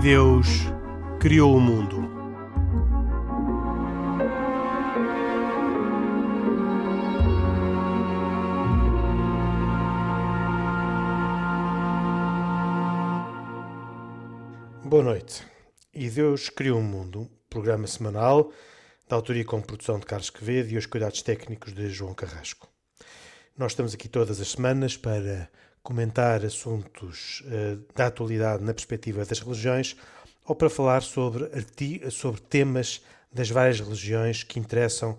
E Deus criou o mundo. Boa noite. E Deus criou o mundo, programa semanal da autoria com produção de Carlos Quevedo e os cuidados técnicos de João Carrasco. Nós estamos aqui todas as semanas para comentar assuntos uh, da atualidade na perspectiva das religiões ou para falar sobre, sobre temas das várias religiões que interessam uh,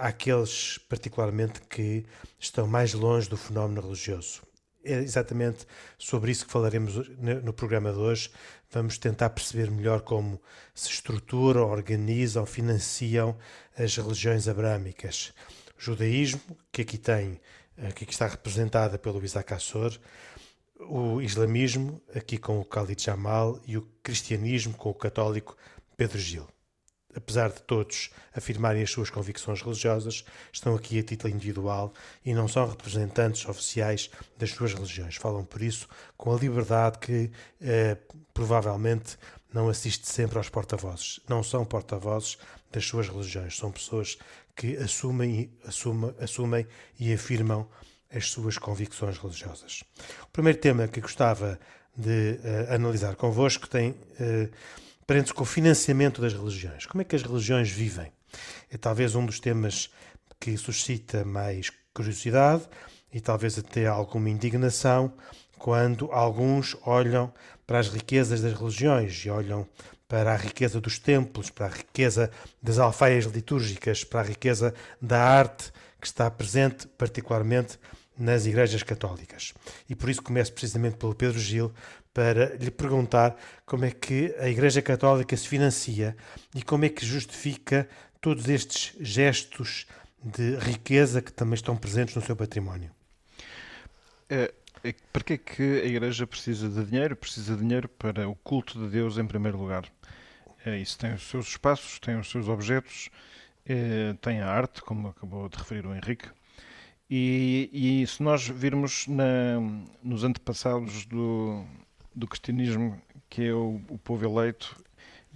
àqueles, particularmente, que estão mais longe do fenómeno religioso. É exatamente sobre isso que falaremos no programa de hoje. Vamos tentar perceber melhor como se estruturam, organizam, financiam as religiões abrâmicas. O judaísmo, que aqui tem eh, que aqui está representada pelo Isaac Assor, o islamismo, aqui com o Khalid Jamal, e o cristianismo, com o católico Pedro Gil. Apesar de todos afirmarem as suas convicções religiosas, estão aqui a título individual e não são representantes oficiais das suas religiões. Falam por isso com a liberdade que eh, provavelmente não assiste sempre aos porta-vozes. Não são porta-vozes das suas religiões, são pessoas que assumem, assumem, assumem e afirmam as suas convicções religiosas. O primeiro tema que gostava de uh, analisar convosco tem uh, prende-se com o financiamento das religiões. Como é que as religiões vivem? É talvez um dos temas que suscita mais curiosidade e talvez até alguma indignação quando alguns olham para as riquezas das religiões e olham para a riqueza dos templos, para a riqueza das alfaias litúrgicas, para a riqueza da arte que está presente, particularmente nas igrejas católicas. E por isso começo precisamente pelo Pedro Gil para lhe perguntar como é que a Igreja Católica se financia e como é que justifica todos estes gestos de riqueza que também estão presentes no seu património. É, é, para que é que a Igreja precisa de dinheiro? Precisa de dinheiro para o culto de Deus em primeiro lugar. É, isso tem os seus espaços, tem os seus objetos, é, tem a arte, como acabou de referir o Henrique. E, e se nós virmos na, nos antepassados do, do cristianismo, que é o, o povo eleito,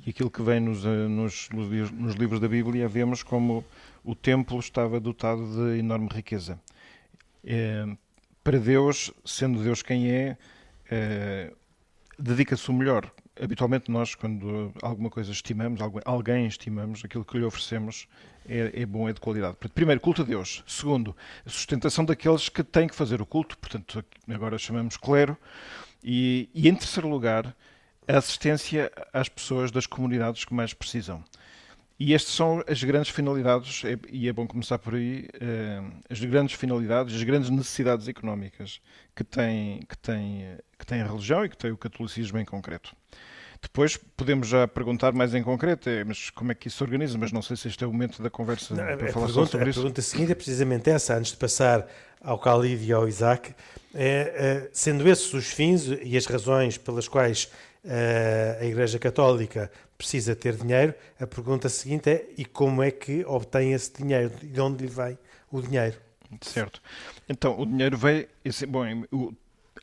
e aquilo que vem nos, eh, nos, nos, livros da Bíblia, vemos como o templo estava dotado de enorme riqueza. É, para Deus, sendo Deus quem é dedica-se o melhor habitualmente nós, quando alguma coisa estimamos, alguém estimamos, aquilo que lhe oferecemos é, é, bom, é de qualidade. Primeiro, culto a Deus. Segundo, a sustentação daqueles que têm que fazer o culto, portanto, agora chamamos clero. E, e em terceiro lugar, a assistência às pessoas das comunidades que mais precisam. E estas são as grandes finalidades, é, e é bom começar por aí, eh, as grandes finalidades, as grandes necessidades económicas que tem, que, tem, que tem a religião e que tem o catolicismo em concreto. Depois podemos já perguntar mais em concreto, é, mas como é que isso se organiza? Mas não sei se este é o momento da conversa não, para falar pergunta, sobre a isso. A pergunta seguinte é precisamente essa, antes de passar ao Khalid e ao Isaac. É, é, sendo esses os fins e as razões pelas quais é, a Igreja Católica precisa ter dinheiro, a pergunta seguinte é: e como é que obtém esse dinheiro? De onde lhe vem o dinheiro? Certo. Então, o dinheiro veio. Bom,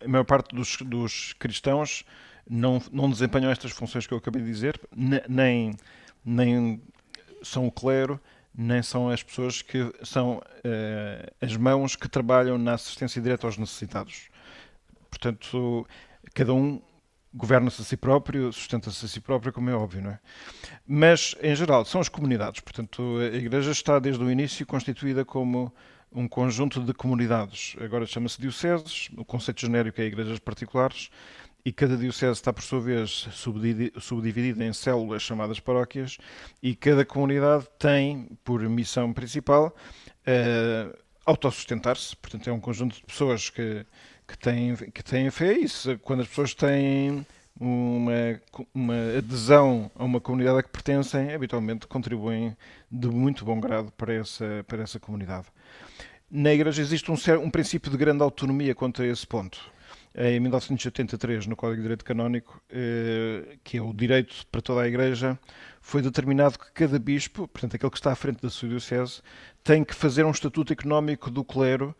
a maior parte dos, dos cristãos não, não desempenham estas funções que eu acabei de dizer, nem, nem são o clero, nem são as pessoas que são uh, as mãos que trabalham na assistência direta aos necessitados. Portanto, cada um governa-se a si próprio, sustenta-se a si próprio, como é óbvio, não é? Mas, em geral, são as comunidades. Portanto, a Igreja está, desde o início, constituída como um conjunto de comunidades. Agora chama-se dioceses, o conceito genérico é igrejas particulares, e cada diocese está, por sua vez, subdividida em células chamadas paróquias, e cada comunidade tem, por missão principal, uh, autossustentar-se. Portanto, é um conjunto de pessoas que, que, têm, que têm fé. Isso, quando as pessoas têm uma, uma adesão a uma comunidade a que pertencem, habitualmente contribuem de muito bom grado para essa, para essa comunidade. Na Igreja existe um, um princípio de grande autonomia quanto a esse ponto em 1983, no Código de Direito Canónico, eh, que é o direito para toda a Igreja, foi determinado que cada bispo, portanto aquele que está à frente da sua diocese, tem que fazer um estatuto económico do clero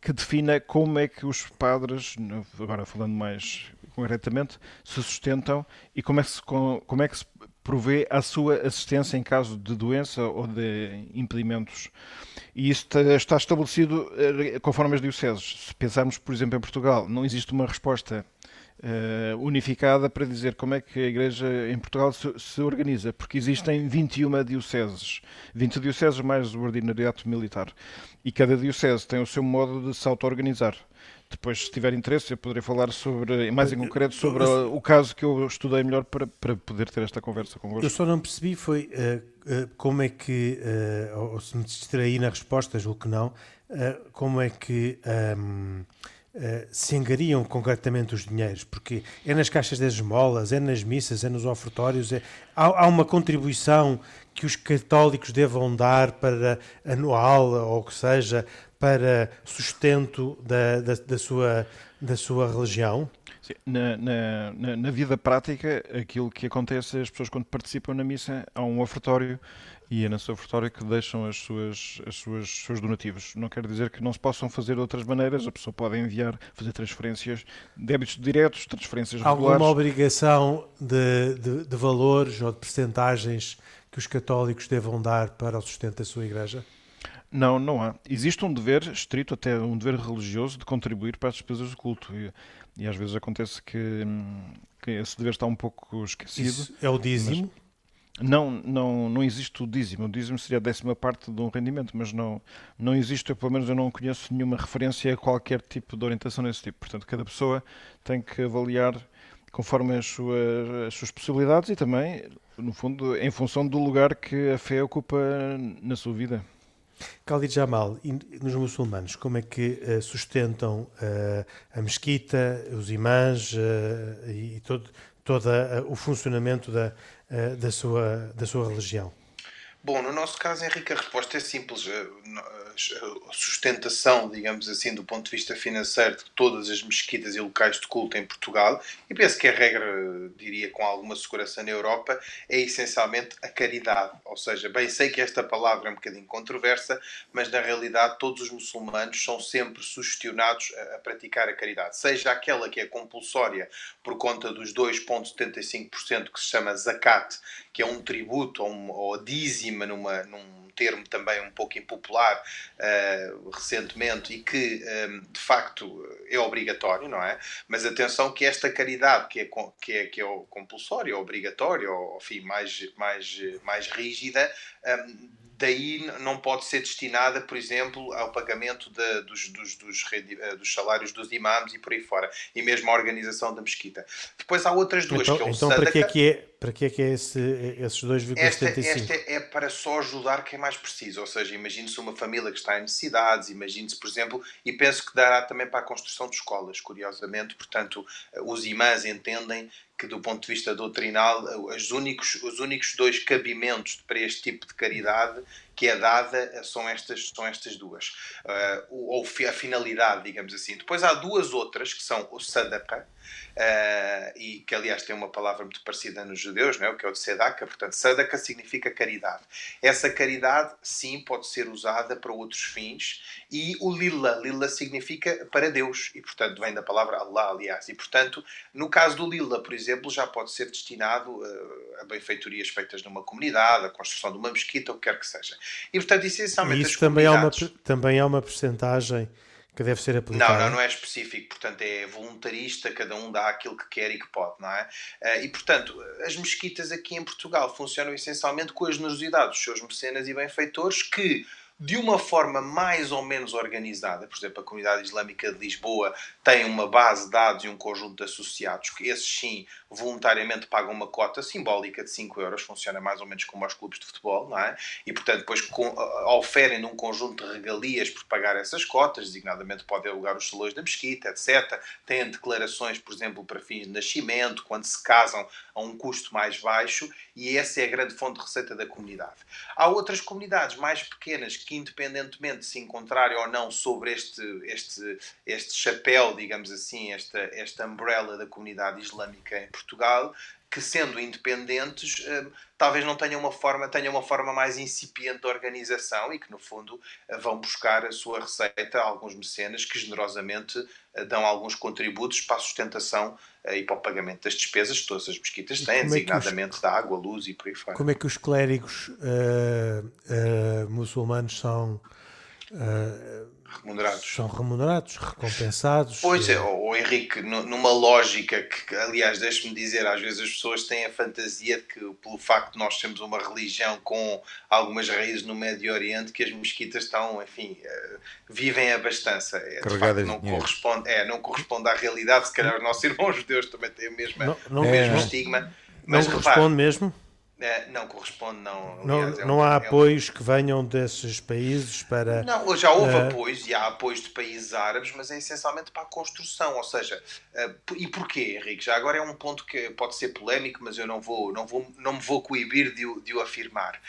que defina como é que os padres, agora falando mais concretamente, se sustentam e como é que se, como é que se provê a sua assistência em caso de doença ou de impedimentos. E isso está estabelecido eh, conforme as dioceses. Se pensarmos, por exemplo, em Portugal, não existe uma resposta uh, unificada para dizer como é que a Igreja em Portugal se, se, organiza, porque existem 21 dioceses, 20 dioceses mais o ordinariato militar, e cada diocese tem o seu modo de se auto-organizar. Depois, se tiver interesse, eu poderei falar sobre, mais em concreto sobre o caso que eu estudei melhor para, para poder ter esta conversa convosco. Eu só não percebi foi uh, uh, como é que, uh, ou se me distraí na resposta, julgo que não, como é que um, ehm, se engariam concretamente os dinheiros, porque é nas caixas das esmolas, é nas missas, é nos ofertórios, é, há, há uma contribuição que os católicos devam dar para anual ou o que seja para sustento da, da, da sua, da sua religião? Sim, na, na, na, vida prática, aquilo que acontece é as pessoas, quando participam na missa, há um ofertório e é nesse ofertório que deixam as suas, as suas, seus donativos. Não quer dizer que não se possam fazer de outras maneiras, a pessoa pode enviar, fazer transferências, débitos diretos, transferências Alguma regulares. Alguma obrigação de, de, de valores ou de percentagens que os católicos devam dar para o sustento da sua igreja? Não, não há. Existe um dever estrito, até um dever religioso, de contribuir para as despesas do culto. E, e às vezes acontece que, que, esse dever está um pouco esquecido. Isso é o dízimo? Não, não, não existe o dízimo. O dízimo seria a décima parte de um rendimento, mas não, não existe, eu, pelo menos eu não conheço nenhuma referência a qualquer tipo de orientação desse tipo. Portanto, cada pessoa tem que avaliar conforme as suas, as suas possibilidades e também, no fundo, em função do lugar que a fé ocupa na sua vida. Khalid Jamal, nos muçulmanos, como é que uh, sustentam uh, a mesquita, os imãs uh, e todo, todo o funcionamento da, da, sua, da sua religião? Bom, no nosso caso, Henrique, a resposta é simples. A sustentação, digamos assim, do ponto de vista financeiro de todas as mesquitas e locais de culto em Portugal, e penso que a regra, diria com alguma segurança na Europa, é essencialmente a caridade. Ou seja, bem sei que esta palavra é um bocadinho controversa, mas na realidade todos os muçulmanos são sempre sugestionados a, praticar a caridade. Seja aquela que é compulsória por conta dos 2,75% que se chama zakat, que é um tributo ou, um, ou dízima numa, num termo também um pouco impopular uh, recentemente e que um, eh, de facto é obrigatório, não é? Mas atenção que esta caridade que é, que é, que é compulsória, obrigatória, ou enfim, mais, mais, mais rígida, um, daí não pode ser destinada, por exemplo, ao pagamento de, dos, dos, dos, eh, dos, salários dos imãs e por aí fora, e mesmo à organização da mesquita. Depois há outras duas, então, que é o Então, Sadaka. para que é que é, para que é, que é esse, esses 2,75? Esta, esta é para só ajudar quem mais precisa, ou seja, imagine-se uma família que está em necessidades, imagine-se, por exemplo, e penso que dará também para a construção de escolas, curiosamente, portanto, os imãs entendem que do ponto de vista doutrinal, os únicos, os únicos dois cabimentos para este tipo de caridade que é dada são estas, são estas duas. Uh, ou a finalidade, digamos assim. Depois há duas outras, que são o sadaqa, uh, e que aliás tem uma palavra muito parecida nos judeus, não é? o que é o de sedaka, portanto, sadaka significa caridade. Essa caridade, sim, pode ser usada para outros fins, e o lila, lila significa para Deus, e portanto vem da palavra Allah, aliás, e portanto, no caso do lila, por exemplo, já pode ser destinado uh, a benfeitorias feitas numa comunidade, a construção de uma mesquita, o que quer que seja. E portanto, essencialmente, e isso também, comunidades... há uma, também há uma percentagem que deve ser aplicado. Não, não, não é específico, portanto é voluntarista, cada um dá aquilo que quer e que pode, não é? Eh, e portanto, as mesquitas aqui em Portugal funcionam essencialmente com a generosidade dos seus mecenas e benfeitores que de uma forma mais ou menos organizada. Por exemplo, a Comunidade Islâmica de Lisboa tem uma base de dados e um conjunto de associados que, esses sim, voluntariamente pagam uma cota simbólica de 5 euros. Funciona mais ou menos como aos clubes de futebol, não é? E, portanto, depois oferem um conjunto de regalias por pagar essas cotas, designadamente podem alugar os salões da mesquita, etc. Têm declarações, por exemplo, para fins de nascimento, quando se casam a um custo mais baixo, e essa é a grande fonte de receita da comunidade. Há outras comunidades mais pequenas que, independentemente de se encontrarem ou não sobre este, este, este chapéu, digamos assim, esta, esta umbrella da comunidade islâmica em Portugal, que sendo independentes eh, talvez não tenham uma forma tenham uma forma mais incipiente de organização e que no fundo eh, vão buscar a sua receita a alguns mecenas que generosamente eh, dão alguns contributos para a sustentação e para o pagamento das despesas que todas as mesquitas têm, é designadamente os... da água, luz e por aí fora. Como é que os clérigos uh, uh, muçulmanos são uh, remunerados. São remunerados, recompensados. Pois é, oh, Henrique, numa lógica que, aliás, deixe-me dizer, às vezes as pessoas têm a fantasia de que, pelo facto de nós termos uma religião com algumas raízes no Médio Oriente, que as mesquitas estão, enfim, uh, vivem a bastança. É, de facto, não corresponde, é, não corresponde à realidade. Se calhar os nossos irmãos judeus também têm o mesmo, não, não, o mesmo é, estigma. Mas, não corresponde repare, mesmo? É, não corresponde, não. Não, Aliás, é não um, há é apoios um... que venham desses países para. Não, já houve uh... apoios e há apoios de países árabes, mas é essencialmente para a construção. Ou seja, uh, e porquê, Henrique? Já agora é um ponto que pode ser polémico, mas eu não vou, não vou, não me vou coibir de, de o afirmar.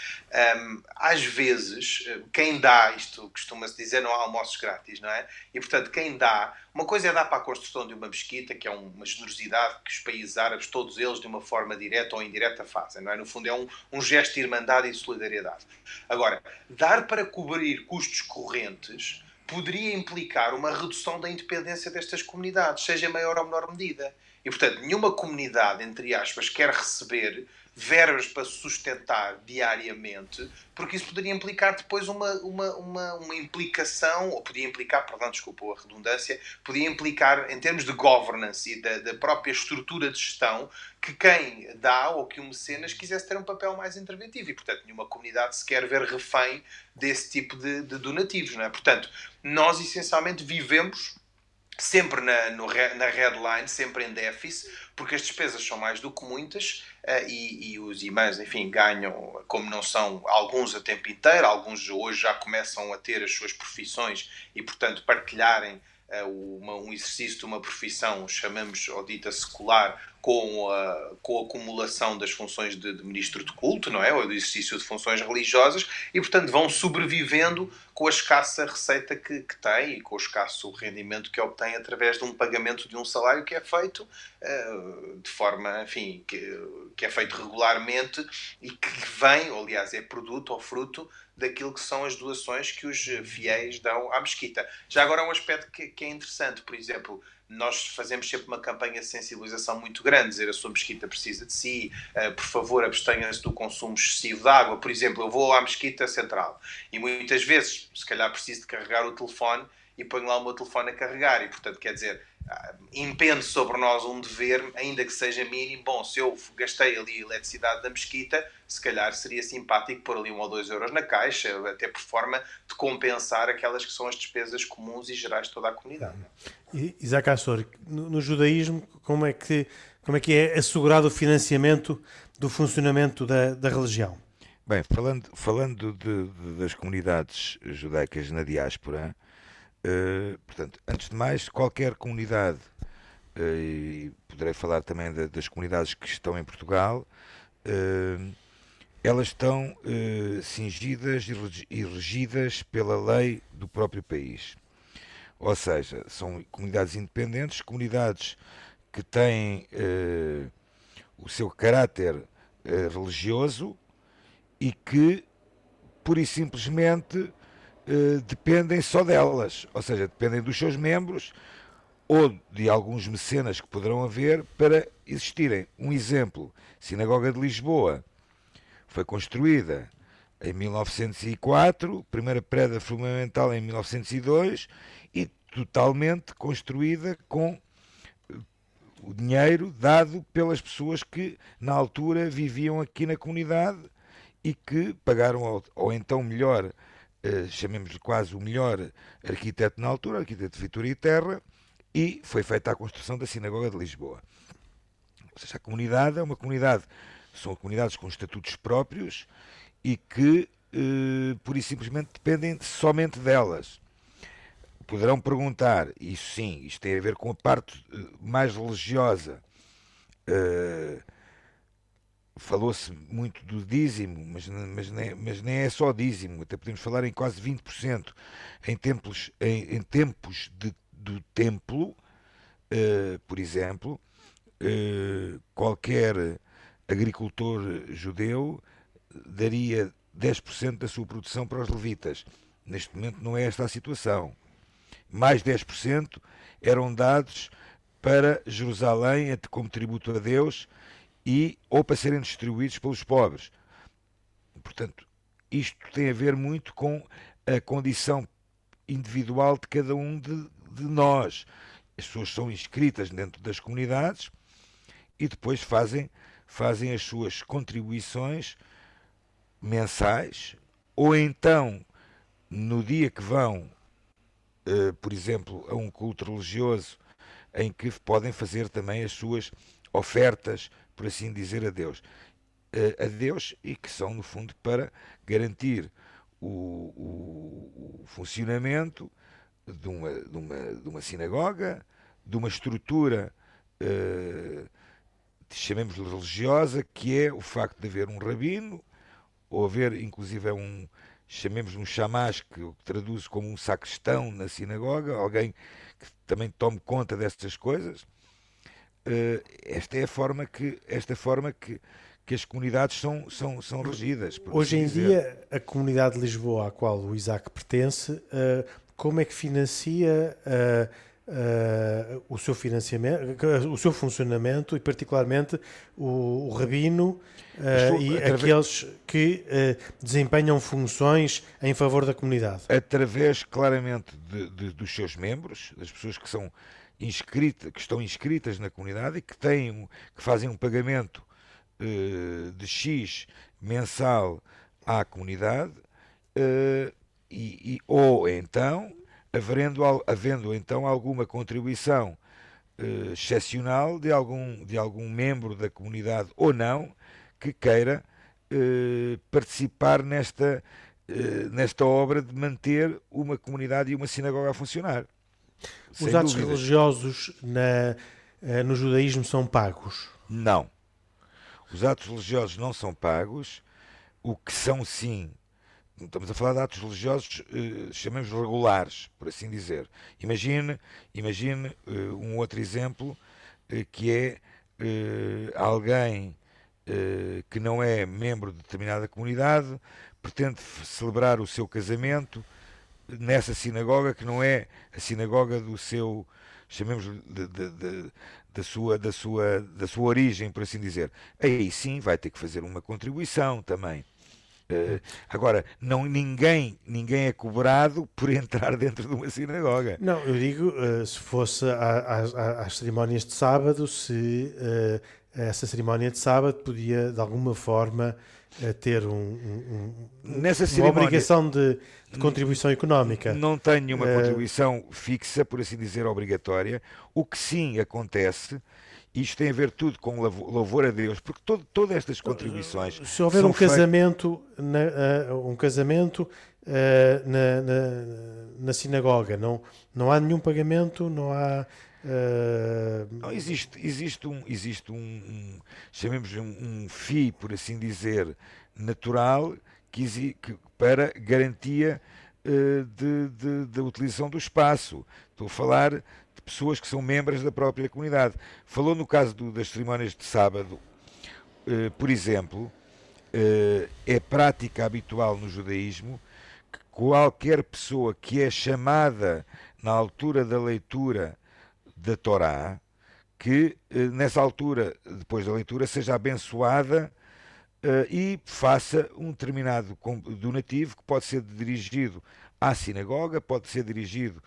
Um, às vezes, quem dá, isto costuma-se dizer, não há almoços grátis, não é? E portanto, quem dá uma coisa é dar para a construção de uma mesquita, que é uma generosidade que os países árabes, todos eles, de uma forma direta ou indireta, fazem. Não é? No fundo, é um, um gesto de irmandade e de solidariedade. Agora, dar para cobrir custos correntes poderia implicar uma redução da independência destas comunidades, seja em maior ou menor medida. E, portanto, nenhuma comunidade, entre aspas, quer receber verbas para sustentar diariamente, porque isso poderia implicar depois uma, uma, uma, uma implicação, ou podia implicar, perdão, desculpa a redundância, podia implicar, em termos de governance e da, da própria estrutura de gestão, que quem dá ou que o mecenas quisesse ter um papel mais interventivo e, portanto, nenhuma comunidade se quer ver refém desse tipo de, de donativos, não é? Portanto, nós essencialmente vivemos sempre na, no, na line, sempre em déficit, porque as despesas são mais do que muitas uh, e, e, os imãs, enfim, ganham, como não são alguns a tempo inteiro, alguns hoje já começam a ter as suas profissões e, portanto, partilharem uma, um exercício de uma profissão, chamamos ou dita secular, com a, com a acumulação das funções de, de, ministro de culto, não é? Ou do exercício de funções religiosas, e portanto vão sobrevivendo com a escassa receita que, que têm e com o escasso rendimento que obtêm através de um pagamento de um salário que é feito uh, de forma, enfim, que, que é feito regularmente e que vem, ou aliás, é produto ou fruto daquilo que são as doações que os fiéis dão à mesquita. Já agora um aspecto que, que é interessante, por exemplo, nós fazemos sempre uma campanha de sensibilização muito grande, dizer a sua mesquita precisa de si, uh, por favor abstenha-se do consumo excessivo de água. Por exemplo, eu vou à mesquita central e muitas vezes, se calhar preciso de carregar o telefone e ponho lá o meu telefone a carregar e, portanto, quer dizer, ah, impende sobre nós um dever, ainda que seja mínimo. Bom, se eu gastei ali a eletricidade da mesquita, se calhar seria simpático pôr ali um ou dois euros na caixa, até por forma de compensar aquelas que são as despesas comuns e gerais de toda a comunidade. Isaac Assor, no, no judaísmo, como é, que, como é que é assegurado o financiamento do funcionamento da, da religião? Bem, falando, falando de, de, das comunidades judaicas na diáspora, Uh, portanto, antes de mais, qualquer comunidade, uh, e poderei falar também de, das comunidades que estão em Portugal, uh, elas estão cingidas e regidas pela lei do próprio país. Ou seja, são comunidades independentes, comunidades que têm o seu caráter religioso e que, pura e simplesmente, eh, dependem só delas, ou seja, dependem dos seus membros ou de alguns mecenas que poderão haver para existirem. Um exemplo: Sinagoga de Lisboa foi construída em 1904, primeira pedra fundamental em 1902 e totalmente construída com eh, o dinheiro dado pelas pessoas que na altura viviam aqui na comunidade e que pagaram, ou, ou então melhor, uh, chamemos-lhe quase o melhor arquiteto na altura, arquiteto Vitória e Terra, e foi feita a construção da Sinagoga de Lisboa. Ou seja, a comunidade é uma comunidade, são comunidades com estatutos próprios e que, uh, pura e simplesmente, dependem somente delas. Poderão perguntar, isso sim, isto tem a ver com a parte uh, mais religiosa. Uh, falou-se muito do dízimo, mas, mas, nem, mas nem é só dízimo, até podemos falar em quase 20%. Em, templos, em, em tempos de, do templo, uh, por exemplo, uh, qualquer agricultor judeu daria 10% da sua produção para os levitas. Neste momento não é esta a situação. Mais 10% eram dados para Jerusalém como tributo a Deus e ou para serem distribuídos pelos pobres. Portanto, isto tem a ver muito com a condição individual de cada um de, de nós. As pessoas são inscritas dentro das comunidades e depois fazem, fazem as suas contribuições mensais ou então no dia que vão, uh, por exemplo, a um culto religioso em que podem fazer também as suas ofertas, por assim dizer, a Deus. Uh, a Deus e que são, no fundo, para garantir o, o, o funcionamento de uma, de, uma, de uma sinagoga, de uma estrutura, uh, chamemos-lhe religiosa, que é o facto de haver um rabino, ou haver, inclusive, um, chamemos um chamás, que traduz como um sacristão na sinagoga, alguém que também tome conta destas coisas. Uh, esta é a forma que, esta forma que, que as comunidades são, são, são regidas. Hoje assim em dizer. dia, a comunidade de Lisboa à qual o Isaac pertence, uh, como é que financia uh, o seu financiamento, o seu funcionamento e particularmente o, o rabino Estou, e através... aqueles que desempenham funções em favor da comunidade? Através claramente de, de, dos seus membros, das pessoas que são inscritas, que estão inscritas na comunidade e que têm, que fazem um pagamento uh, de X mensal à comunidade, uh, e, e, ou então, havendo, havendo então alguma contribuição uh, excepcional de algum, de algum membro da comunidade ou não que queira participar nesta, nesta obra de manter uma comunidade e uma sinagoga a funcionar. Os atos dúvida. religiosos na, no judaísmo são pagos? Não. Os atos religiosos não são pagos, o que são sim. Estamos a falar de atos religiosos, eh, chamemos regulares, por assim dizer. Imagine, imagine eh, um outro exemplo eh, que é alguém que não é membro de determinada comunidade, pretende celebrar o seu casamento nessa sinagoga que não é a sinagoga do seu, chamemos de, de, de, da sua, da, sua, da sua origem, por assim dizer. Aí sim vai ter que fazer uma contribuição também. Uh, agora, não, ninguém, ninguém é cobrado por entrar dentro de uma sinagoga. Não, eu digo, uh, se fosse às cerimónias de sábado, se uh, essa cerimónia de sábado podia, de alguma forma, ter um, um, Nessa uma obrigação de, de, contribuição económica. Não tenho uma contribuição fixa, por assim dizer, obrigatória. O que sim acontece isto tem a ver tudo com louvor a Deus, porque todo, todas estas contribuições. Se houver um casamento, na, uh, um casamento uh, na, na, na, sinagoga, não, não há nenhum pagamento, não há. Uh... Não, existe, existe um, existe um, um chamemos um, um FII, por assim dizer, natural, que, que para garantia da utilização do espaço. Estou a falar pessoas que são membros da própria comunidade. Falou no caso do, das cerimónias de sábado, eh, por exemplo, eh, é prática habitual no judaísmo que qualquer pessoa que é chamada na altura da leitura da Torá, que eh, nessa altura, depois da leitura, seja abençoada e faça um determinado donativo que pode ser dirigido à sinagoga, pode ser dirigido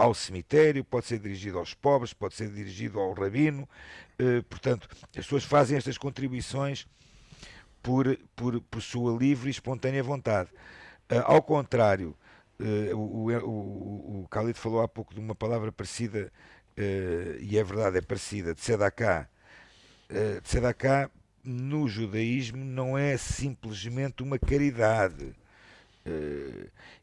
ao cemitério, pode ser dirigido aos pobres, pode ser dirigido ao rabino. Eh, portanto, as pessoas fazem estas contribuições por, por, por sua livre e espontânea vontade. Eh, ao contrário, eh, o, o, o Khalid falou há pouco de uma palavra parecida, e é verdade, é parecida, de Sedaká. Sedaká, no judaísmo, não é simplesmente uma caridade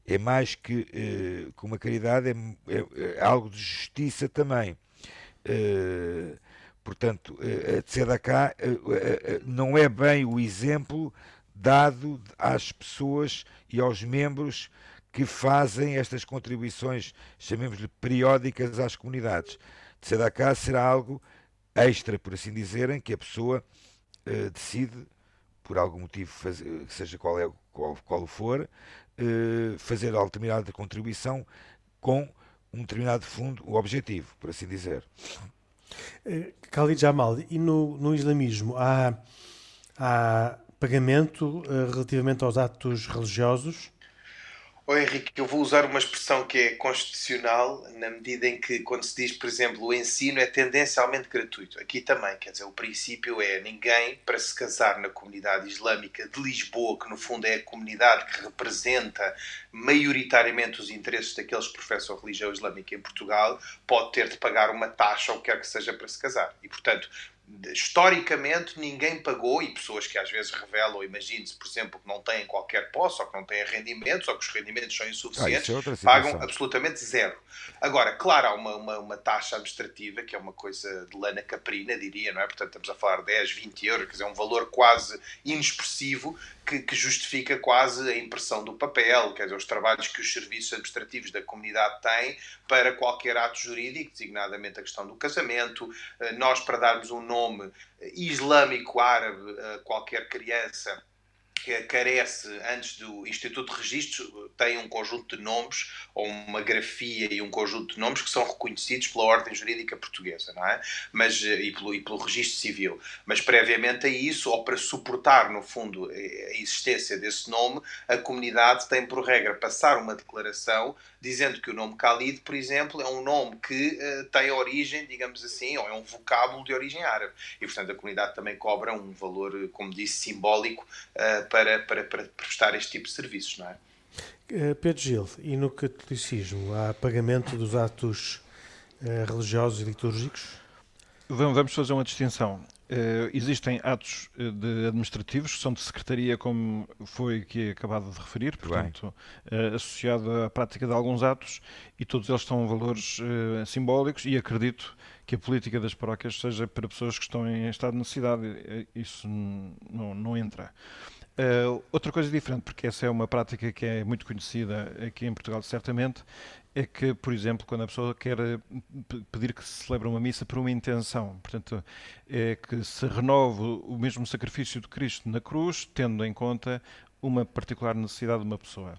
é mais que, eh, que uma caridade, é, é, é, algo de justiça também. Eh, portanto, a Tzedakah não é bem o exemplo dado às pessoas e aos membros que fazem estas contribuições, chamemos-lhe periódicas às comunidades. Tzedakah será algo extra, por assim dizer, em que a pessoa decide, por algum motivo, seja qual, é, qual, qual for, uh, fazer a determinada contribuição com um determinado fundo, o objetivo, por assim dizer. Khalid Jamal, e no, no islamismo há, há pagamento relativamente aos atos religiosos? Oh, Henrique, eu vou usar uma expressão que é constitucional, na medida em que, quando se diz, por exemplo, o ensino é tendencialmente gratuito. Aqui também, quer dizer, o princípio é ninguém, para se casar na comunidade islâmica de Lisboa, que no fundo é a comunidade que representa maioritariamente os interesses daqueles que professam a religião islâmica em Portugal, pode ter de pagar uma taxa ou o que quer que seja para se casar. E, portanto, historicamente ninguém pagou, e pessoas que às vezes revelam, imagine-se, por exemplo, que não têm qualquer posse, ou que não têm rendimentos, ou que os rendimentos são insuficientes, ah, é pagam absolutamente zero. Agora, claro, há uma, uma, uma, taxa administrativa, que é uma coisa de lana caprina, diria, não é? Portanto, estamos a falar 10, 20 euros, quer dizer, um valor quase inexpressivo, que, que, justifica quase a impressão do papel, quer dizer, os trabalhos que os serviços administrativos da comunidade têm para qualquer ato jurídico, designadamente a questão do casamento. Eh, nós, para darmos um nome islâmico árabe a qualquer criança, que carece, antes do Instituto de Registros, tem um conjunto de nomes, ou uma grafia e um conjunto de nomes que são reconhecidos pela ordem jurídica portuguesa, não é? Mas, eh, e, pelo, e pelo registro civil. Mas previamente a isso, ou para suportar, no fundo, eh, a existência desse nome, a comunidade tem por regra passar uma declaração dizendo que o nome Khalid, por exemplo, é um nome que uh, tem origem, digamos assim, ou é um vocábulo de origem árabe. E, portanto, a comunidade também cobra um valor, como disse, simbólico uh, para, para, para prestar este tipo de serviços, não é? Eh, Pedro Gil, e no catolicismo há pagamento dos atos religiosos e litúrgicos? Vamos fazer uma distinção. Uh, existem atos eh, de administrativos que são de secretaria, como foi aqui acabado de referir, portanto, uh, associado à prática de alguns atos, e todos eles estão valores uh, simbólicos, e acredito que a política das paróquias seja para pessoas que estão em estado de necessidade. Isso não, não entra. Outra coisa diferente, porque essa é uma prática que é muito conhecida aqui em Portugal, certamente, é que, por exemplo, quando a pessoa quer eh, pedir que se celebre uma missa por uma intenção, portanto, é que se renove o mesmo sacrifício de Cristo na cruz, tendo em conta uma particular necessidade de uma pessoa.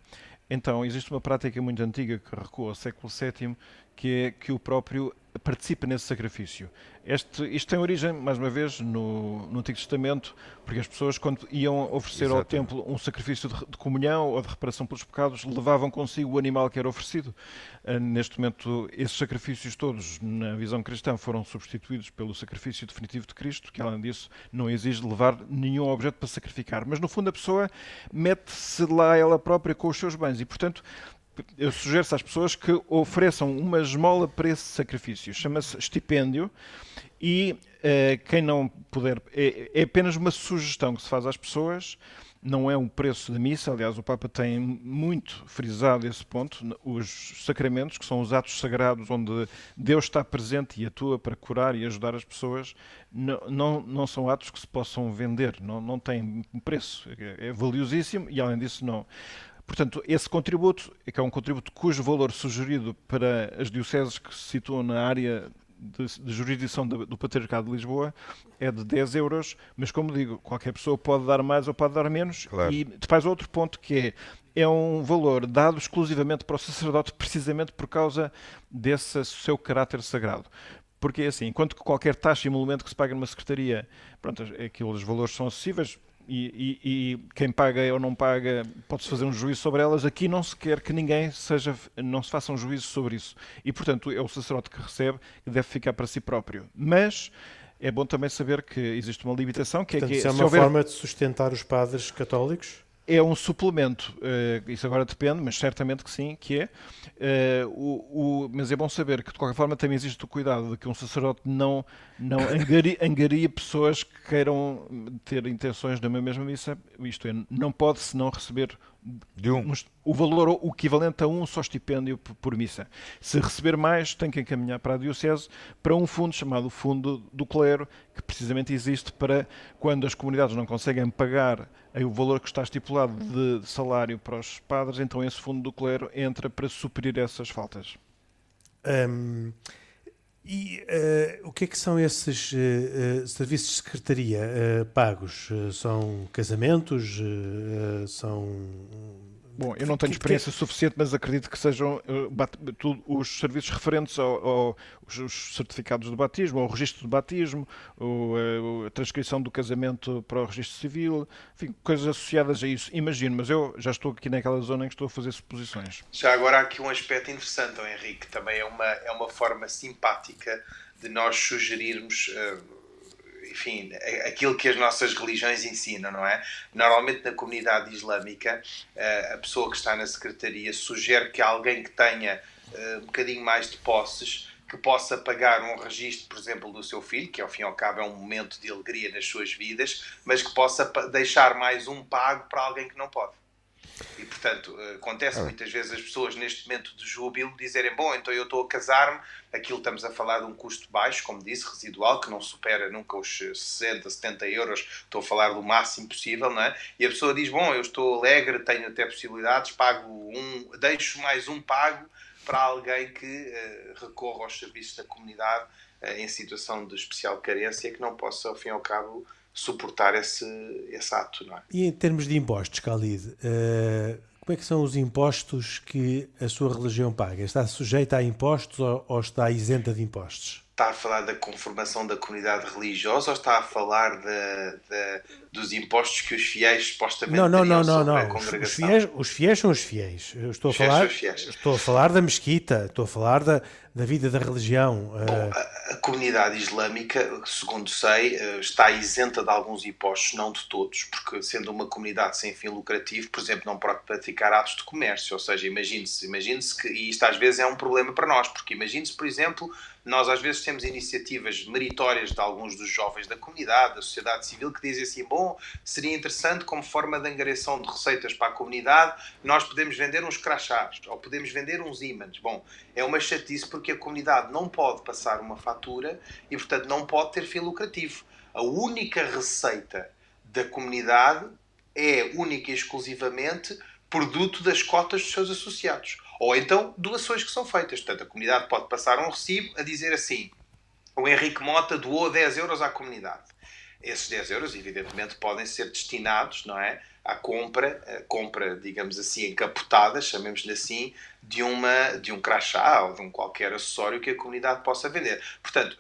Então, existe uma prática muito antiga que recua ao século VII, que é que o próprio participa nesse sacrifício. Este, isto tem origem, mais uma vez, no, no Antigo Testamento, porque as pessoas, quando iam oferecer Exatamente. ao templo um sacrifício de, de, comunhão ou de reparação pelos pecados, levavam consigo o animal que era oferecido. Uh, neste momento, esses sacrifícios todos, na visão cristã, foram substituídos pelo sacrifício definitivo de Cristo, que, além disso, não exige levar nenhum objeto para sacrificar. Mas, no fundo, a pessoa mete-se lá ela própria com os seus bens e, portanto, eu sugiro às pessoas que ofereçam uma esmola para esse sacrifício. Chama-se estipêndio e uh, quem não puder. É, é, apenas uma sugestão que se faz às pessoas, não é um preço da missa. Aliás, o Papa tem muito frisado esse ponto. Os sacramentos, que são os atos sagrados onde Deus está presente e atua para curar e ajudar as pessoas, não, não, não são atos que se possam vender, não, não têm preço. É, é valiosíssimo e, além disso, não Portanto, esse contributo, que é um contributo cujo valor sugerido para as dioceses que se situam na área de, de jurisdição do, do Patriarcado de Lisboa é de 10 euros, mas como digo, qualquer pessoa pode dar mais ou pode dar menos. Claro. E depois outro ponto que é, é um valor dado exclusivamente para o sacerdote precisamente por causa desse seu caráter sagrado. Porque é assim, enquanto que qualquer taxa e emolumento que se paga numa secretaria, pronto, aquilo, os valores são acessíveis, e, e, e, quem paga ou não paga pode-se fazer um juízo sobre elas. Aqui não se quer que ninguém seja, não se faça um juízo sobre isso. E, portanto, é o sacerdote que recebe que deve ficar para si próprio. Mas é bom também saber que existe uma limitação que portanto, é que isso é uma houver... forma de sustentar os padres católicos? É um suplemento, uh, isso agora depende, mas certamente que sim, que é. Uh, o, o, mas é bom saber que, de qualquer forma, também existe o cuidado de que um sacerdote não, não angaria, angaria pessoas que queiram ter intenções na mesma missa, isto é, não pode se não receber de um. o valor o equivalente a um só estipêndio por missa. Se receber mais, tem que encaminhar para a Diocese para um fundo chamado Fundo do Clero, que precisamente existe para quando as comunidades não conseguem pagar o valor que está estipulado de salário para os padres, então esse Fundo do Clero entra para suprir essas faltas. Um, E uh, o que é que são esses uh, serviços de secretaria pagos? são casamentos? são Bom, eu não tenho experiência suficiente, mas acredito que sejam uh, os serviços referentes ao, aos certificados de batismo, ao registro de batismo, uh, a transcrição do casamento para o registro civil, enfim, coisas associadas a isso. Imagino, mas eu já estou aqui naquela zona em que estou a fazer suposições. Já agora há aqui um aspecto interessante, Henrique, também é uma, é uma forma simpática de nós sugerirmos. Uh, enfim, aquilo que as nossas religiões ensinam, não é? Normalmente na comunidade islâmica, eh, a pessoa que está na secretaria sugere que alguém que tenha eh, um bocadinho mais de posses que possa pagar um registro, por exemplo, do seu filho, que ao fim e ao cabo é um momento de alegria nas suas vidas, mas que possa deixar mais um pago para alguém que não pode. E, portanto, eh, acontece muitas vezes as pessoas neste momento de júbilo dizerem: Bom, então eu estou a casar-me, aquilo estamos a falar de um custo baixo, como disse, residual, que não supera nunca os 60, 70 euros, estou a falar do máximo possível, não é? E a pessoa diz: Bom, eu estou alegre, tenho até possibilidades, pago um, deixo mais um pago para alguém que uh, recorra aos serviços da comunidade uh, em situação de especial carência que não possa, ao fim e ao cabo, suportar esse, esse ato. Não é? E em termos de impostos, Khalid, uh, como é que são os impostos que a sua religião paga? Está sujeita a impostos ou, ou está isenta de impostos? Está a falar da conformação da comunidade religiosa ou está a falar de, de, dos impostos que os fiéis supostamente não, não, não, não, não. Os fiéis, os fiéis são os fiéis. Eu estou, a falar, estou a falar da mesquita, estou a falar da, da vida da religião. Bom, eh, a, a, comunidade islâmica, segundo sei, eh, está isenta de alguns impostos, não de todos, porque sendo uma comunidade sem fim lucrativo, por exemplo, não pode praticar atos de comércio. Ou seja, imagine-se, imagine-se que, e isto às vezes é um problema para nós, porque imagine-se, por exemplo, nós às vezes temos iniciativas meritórias de alguns dos jovens da comunidade, da sociedade civil, que dizem assim: bom, seria interessante, como forma de angariação de receitas para a comunidade, nós podemos vender uns crachás ou podemos vender uns ímãs. Bom, é uma chatice porque a comunidade não pode passar uma fatura e, portanto, não pode ter fim lucrativo. A única receita da comunidade é única e exclusivamente produto das cotas dos seus associados. Ou então doações que são feitas. Portanto, a comunidade pode passar um recibo a dizer assim: o Henrique Mota doou 10 euros à comunidade. Esses 10 euros, evidentemente, podem ser destinados não é, à compra, compra, digamos assim, encapotada, chamemos-lhe assim, de, uma, de um crachá ou de um qualquer acessório que a comunidade possa vender. Portanto,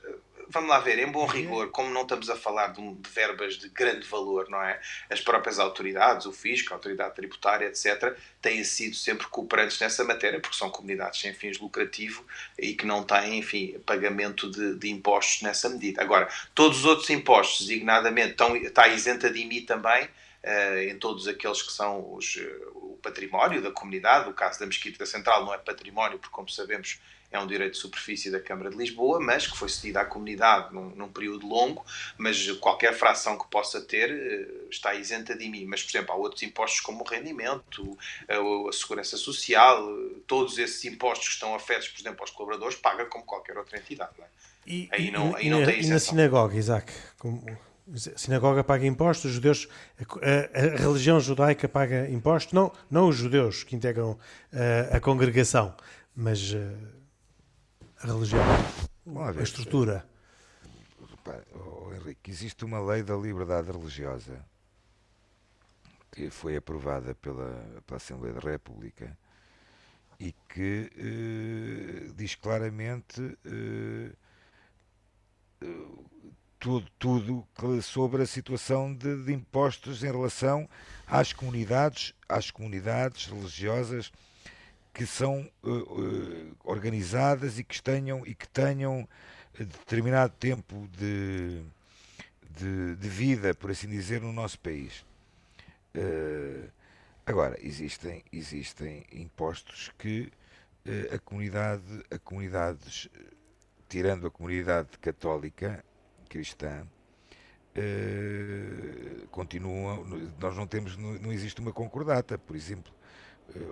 vamos lá ver, em bom rigor, como não estamos a falar de, de, verbas de grande valor, não é? As próprias autoridades, o fisco, a autoridade tributária, etc., têm sido sempre cooperantes nessa matéria, porque são comunidades sem fins lucrativos e que não têm, enfim, pagamento de, de impostos nessa medida. Agora, todos os outros impostos, designadamente, estão, está isenta de IMI também, uh, em todos aqueles que são os, uh, o património da comunidade. O caso da Mesquita Central não é património, porque, como sabemos, é um direito de superfície da Câmara de Lisboa, mas que foi cedido à comunidade num, num, período longo, mas qualquer fração que possa ter eh, está isenta de mim. Mas, por exemplo, há outros impostos como o rendimento, a, a segurança social, todos esses impostos que estão afetos, por exemplo, aos colaboradores, paga como qualquer outra entidade. Não é? e, aí não, aí não tem e na sinagoga, Isaac? Como... A sinagoga paga impostos, os judeus, a, a, a, religião judaica paga impostos, não, não os judeus que integram a, a congregação, mas uh, a religião, a estrutura. Oh, Henrique, existe uma lei da liberdade religiosa que foi aprovada pela, pela Assembleia da República e que eh, diz claramente eh, tudo, tudo sobre a situação de, de, impostos em relação às comunidades, às comunidades religiosas que são uh, uh, organizadas e que tenham, e que tenham determinado tempo de, de, de, vida, por assim dizer, no nosso país. Uh, agora, existem, existem impostos que a comunidade, a comunidades, tirando a comunidade católica, cristã, continuam, nós não temos, não existe uma concordata, por exemplo,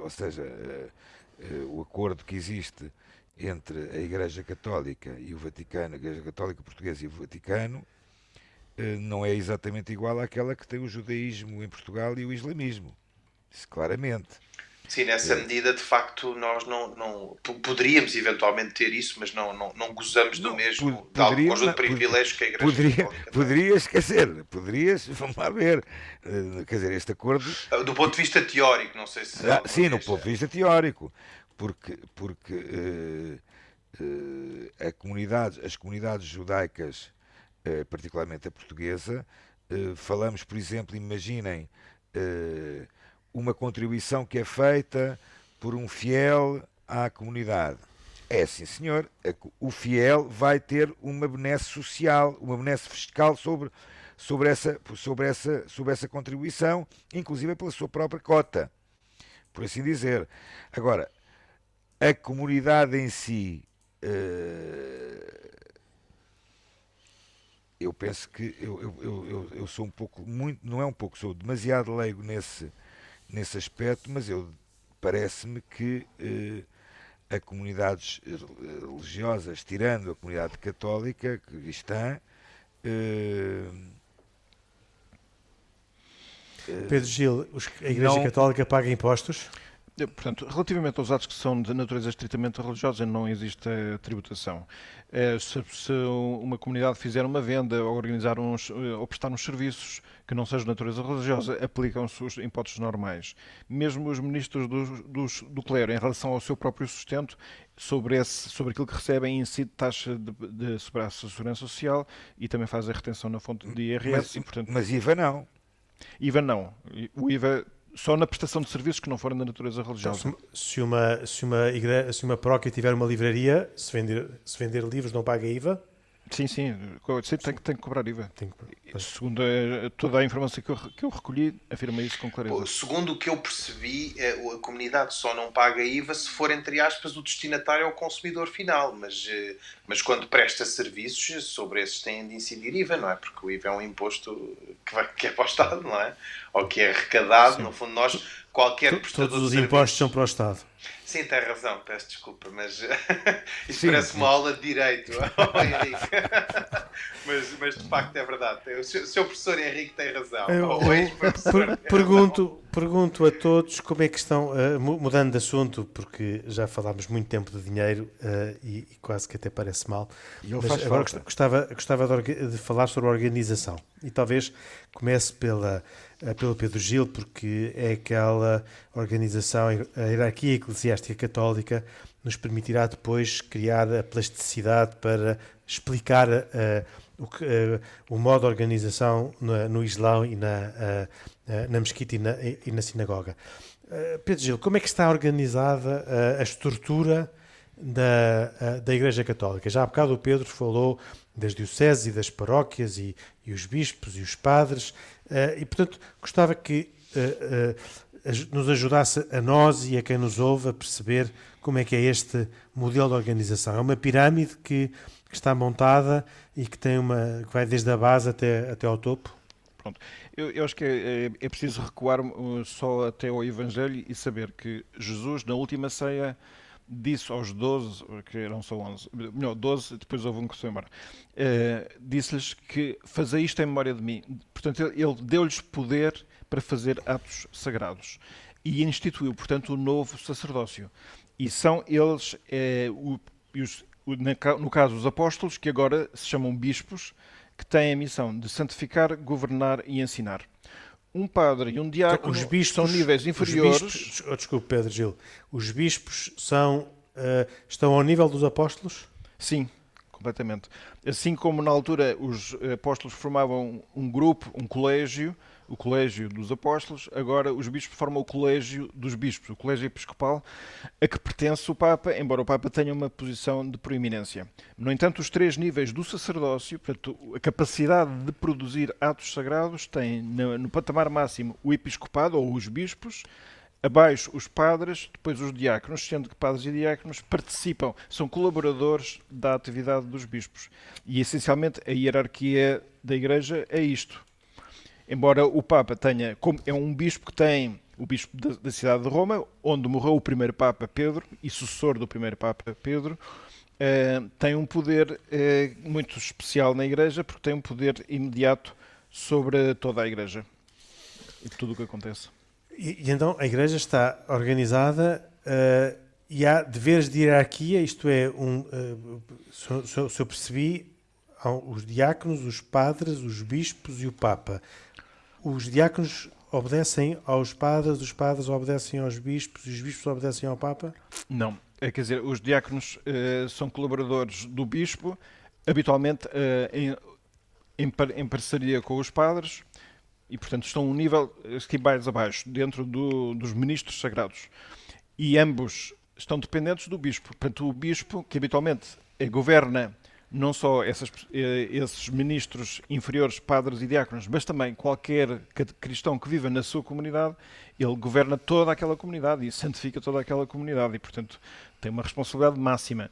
ou seja, eh, o acordo que existe entre a Igreja Católica e o Vaticano, a Igreja Católica Portuguesa e o Vaticano, eh, não é exatamente igual àquela que tem o judaísmo em Portugal e o islamismo. Isso claramente. Sim, nessa é. medida, de facto, nós não, não poderíamos eventualmente ter isso, mas não, não, não gozamos do mesmo, poderia, de conjunto de privilégios que a Igreja poderia, Poderias, quer dizer, poderias, vamos lá ver, eh, quer dizer, este acordo... Ah, do ponto de vista teórico, não sei se... Ah, sim, no ponto de vista teórico, porque, porque uh, uh, a comunidade, as comunidades judaicas, uh, particularmente a portuguesa, falamos, por exemplo, imaginem uma contribuição que é feita por um fiel à comunidade. É sim, senhor. O fiel vai ter uma benesse social, uma benesse fiscal sobre, sobre, essa, sobre, essa, sobre essa contribuição, inclusive pela sua própria cota, por assim dizer. Agora, a comunidade em si. Uh, eu penso que eu, eu, eu, eu sou um pouco, muito, não é um pouco, sou demasiado leigo nesse, nesse aspecto, mas eu parece-me que eh, a comunidades eh, religiosas, tirando a comunidade católica cristã, eh, Pedro Gil, a Igreja não, Católica paga impostos? Portanto, relativamente aos atos que são de natureza estritamente religiosa, não existe tributação. Se, se, uma comunidade fizer uma venda ou organizar uns, ou prestar uns serviços que não sejam de natureza religiosa, aplicam-se os impostos normais. Mesmo os ministros do, do, do, clero, em relação ao seu próprio sustento, sobre, esse, sobre aquilo que recebem, incide taxa de, de segurança social e também faz a retenção na fonte de IRS. Mas, e, portanto, mas IVA não. IVA não. O IVA só na prestação de serviços que não forem da natureza religiosa. Então, se, uma, se, uma igreja, se uma paróquia tiver uma livraria, se vender, se vender livros não paga IVA? Sim, sim, sim tem, tem que cobrar IVA. Tem que... Segundo a, toda a informação que eu, que eu recolhi, afirma isso com clareza. segundo o que eu percebi, é, a comunidade só não paga IVA se for, entre aspas, o destinatário ao consumidor final, mas, eh, mas quando presta serviços, sobre esses têm de incidir IVA, não é? Porque o IVA é um imposto que, vai, que é para o Estado, não é? Ou que é arrecadado, sim. no fundo, nós, qualquer prestador Todos os impostos são para o Estado. Sim, tem razão, peço desculpa, mas isto sim, parece sim. uma aula de direito, Henrique. mas, mas de facto é verdade. O seu, professor Henrique tem razão. Eu, eu, pergunto, pergunto a todos como é que estão, uh, mudando de assunto, porque já falámos muito tempo de dinheiro uh, e, e, quase que até parece mal. mas agora gostava, gostava de, de falar sobre a organização e talvez comece pela pelo Pedro Gil, porque é aquela organização, a hierarquia eclesiástica católica, nos permitirá depois criar a plasticidade para explicar uh, o, que, uh, o, modo de organização no, no Islão e na, uh, na mesquita e na, e na sinagoga. Pedro Gil, como é que está organizada a estrutura da, da Igreja Católica? Já há bocado o Pedro falou das dioceses e das paróquias e, e os bispos e os padres e, portanto, gostava que uh, uh, nos ajudasse a nós e a quem nos ouve a perceber como é que é este modelo de organização. É uma pirâmide que, que está montada e que tem uma que vai desde a base até, até ao topo. Pronto. Eu, eu acho que é, é preciso recuar só até ao Evangelho e saber que Jesus, na última ceia, disse aos 12, que eram só 11, melhor, 12, depois houve um que se embora, uh, disse-lhes que fazei isto em memória de mim. Portanto, ele, ele deu-lhes poder para fazer atos sagrados e instituiu, portanto, o novo sacerdócio. E são eles, eh, o, os, o, no caso, os apóstolos, que agora se chamam bispos, que têm a missão de santificar, governar e ensinar um padre e um diácono então, os bispos, são níveis inferiores. Bispos, oh, desculpe, Pedro Gil. Os bispos são, uh, estão ao nível dos apóstolos? Sim, completamente. Assim como na altura os apóstolos formavam um grupo, um colégio, o colégio dos apóstolos, agora os bispos formam o colégio dos bispos, o colégio episcopal, a que pertence o Papa, embora o Papa tenha uma posição de proeminência. No entanto, os três níveis do sacerdócio, portanto, a capacidade de produzir atos sagrados, tem no, no patamar máximo o episcopado ou os bispos, abaixo os padres, depois os diáconos, sendo que padres e diáconos participam, são colaboradores da atividade dos bispos. E essencialmente a hierarquia da Igreja é isto embora o Papa tenha, como é um bispo que tem o bispo da, da, cidade de Roma, onde morreu o primeiro Papa Pedro e sucessor do primeiro Papa Pedro, eh, tem um poder eh, muito especial na Igreja, porque tem um poder imediato sobre toda a Igreja e tudo o que acontece. E, e então a Igreja está organizada uh, e há deveres de hierarquia, isto é, um, uh, se, se, se eu percebi, os diáconos, os padres, os bispos e o Papa. Os diáconos obedecem aos padres, os padres obedecem aos bispos os bispos obedecem ao Papa? Não. É, quer dizer, os diáconos uh, são colaboradores do bispo, habitualmente uh, em, em, em, parceria com os padres, e portanto estão um nível mais abaixo, dentro do, dos ministros sagrados. E ambos estão dependentes do bispo. Portanto, o bispo, que habitualmente governa não só essas, eh, esses ministros inferiores, padres e diáconos, mas também qualquer cristão que viva na sua comunidade, ele governa toda aquela comunidade e santifica toda aquela comunidade e, portanto, tem uma responsabilidade máxima.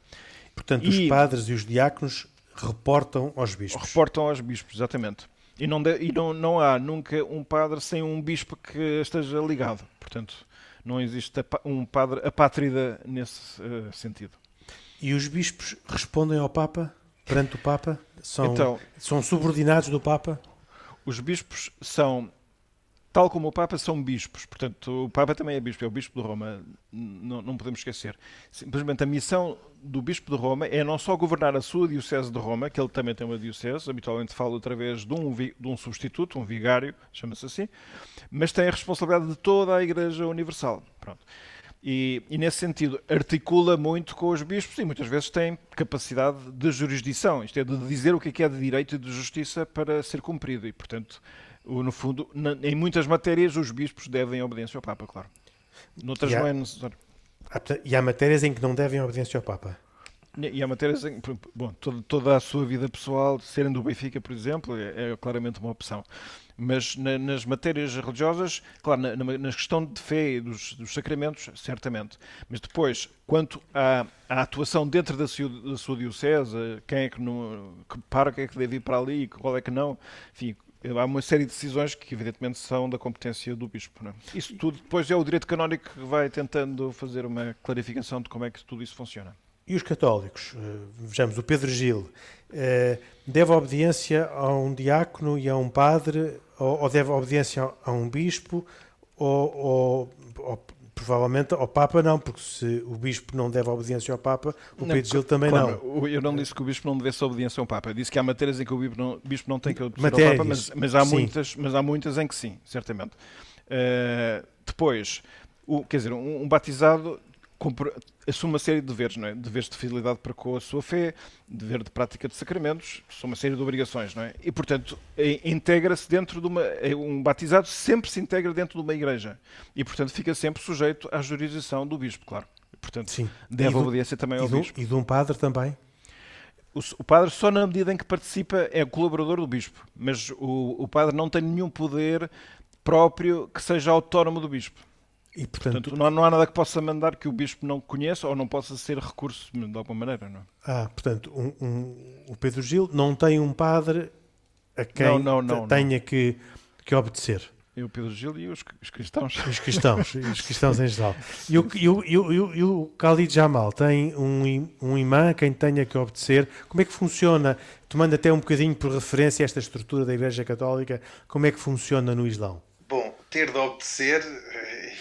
Portanto, e, os padres e os diáconos reportam aos bispos. Reportam aos bispos, exatamente. E não, de, e não, não há nunca um padre sem um bispo que esteja ligado. Portanto, não existe um padre apátrida nesse uh, sentido. E os bispos respondem ao Papa? Perante o Papa? São, então, são subordinados do Papa? Os bispos são, tal como o Papa, são bispos. Portanto, o Papa também é bispo, é o bispo de Roma. Não, não podemos esquecer. Simplesmente a missão do bispo de Roma é não só governar a sua diocese de Roma, que ele também tem uma diocese, habitualmente fala através de um, de um substituto, um vigário, chama-se assim, mas tem a responsabilidade de toda a Igreja Universal. Pronto. E, e, nesse sentido articula muito com os bispos e muitas vezes tem capacidade de jurisdição, isto é, de dizer o que é, que é de direito e de justiça para ser cumprido. E, portanto, no fundo, em muitas matérias, os bispos devem obediência ao Papa, claro. Noutras há, não é necessário. E há matérias em que não devem obediência ao Papa? E há matérias em bom, toda, toda a sua vida pessoal, serem do Benfica, por exemplo, é, é claramente uma opção. Mas na, nas matérias religiosas, claro, na, na, questão de fé e dos, dos, sacramentos, certamente. Mas depois, quanto à, à atuação dentro da da sua diocese, quem é que, não, que para, quem é que deve ir para ali, qual é que não, enfim, há uma série de decisões que evidentemente são da competência do bispo. É? Isso tudo depois é o direito canónico que vai tentando fazer uma clarificação de como é que tudo isso funciona. E os católicos? Eh, vejamos, o Pedro Gil eh, deve obediência a um diácono e a um padre, ou, ou deve obediência a um bispo, ou, ou, ou, provavelmente ao Papa não, porque se o bispo não deve obediência ao Papa, o não, Pedro Gil também claro, não. Eu não disse que o bispo não devesse obediência ao Papa, eu disse que há matérias em que o bispo não, bispo não tem que obedecer matérias, ao Papa, mas, mas, há muitas, mas há muitas em que sim, certamente. Uh, depois, o, quer dizer, um, um batizado assume uma série de deveres, não é? Deveres de fidelidade para com a sua fé, dever de prática de sacramentos, são uma série de obrigações, não é? E, portanto, integra-se dentro de uma... Um batizado sempre se integra dentro de uma igreja. E, portanto, fica sempre sujeito à jurisdição do bispo, claro. E, portanto, Sim. deve do, obediência também ao do, bispo. E de um padre também? O, o, padre, só na medida em que participa, é colaborador do bispo. Mas o, o padre não tem nenhum poder próprio que seja autónomo do bispo. E, portanto, portanto não, há, não, há, nada que possa mandar que o bispo não conheça ou não possa ser recurso de alguma maneira, não é? Ah, portanto, um, um, o Pedro Gil não tem um padre a quem não, não, tenha Que, que obedecer. E o Pedro Gil e os, os cristãos. Os cristãos, os cristãos em geral. E o, e, o, e, o, e o Khalid Jamal tem um, um imã a quem tenha que obedecer. Como é que funciona, tomando até um bocadinho por referência esta estrutura da Igreja Católica, como é que funciona no Islão? Bom, ter de obedecer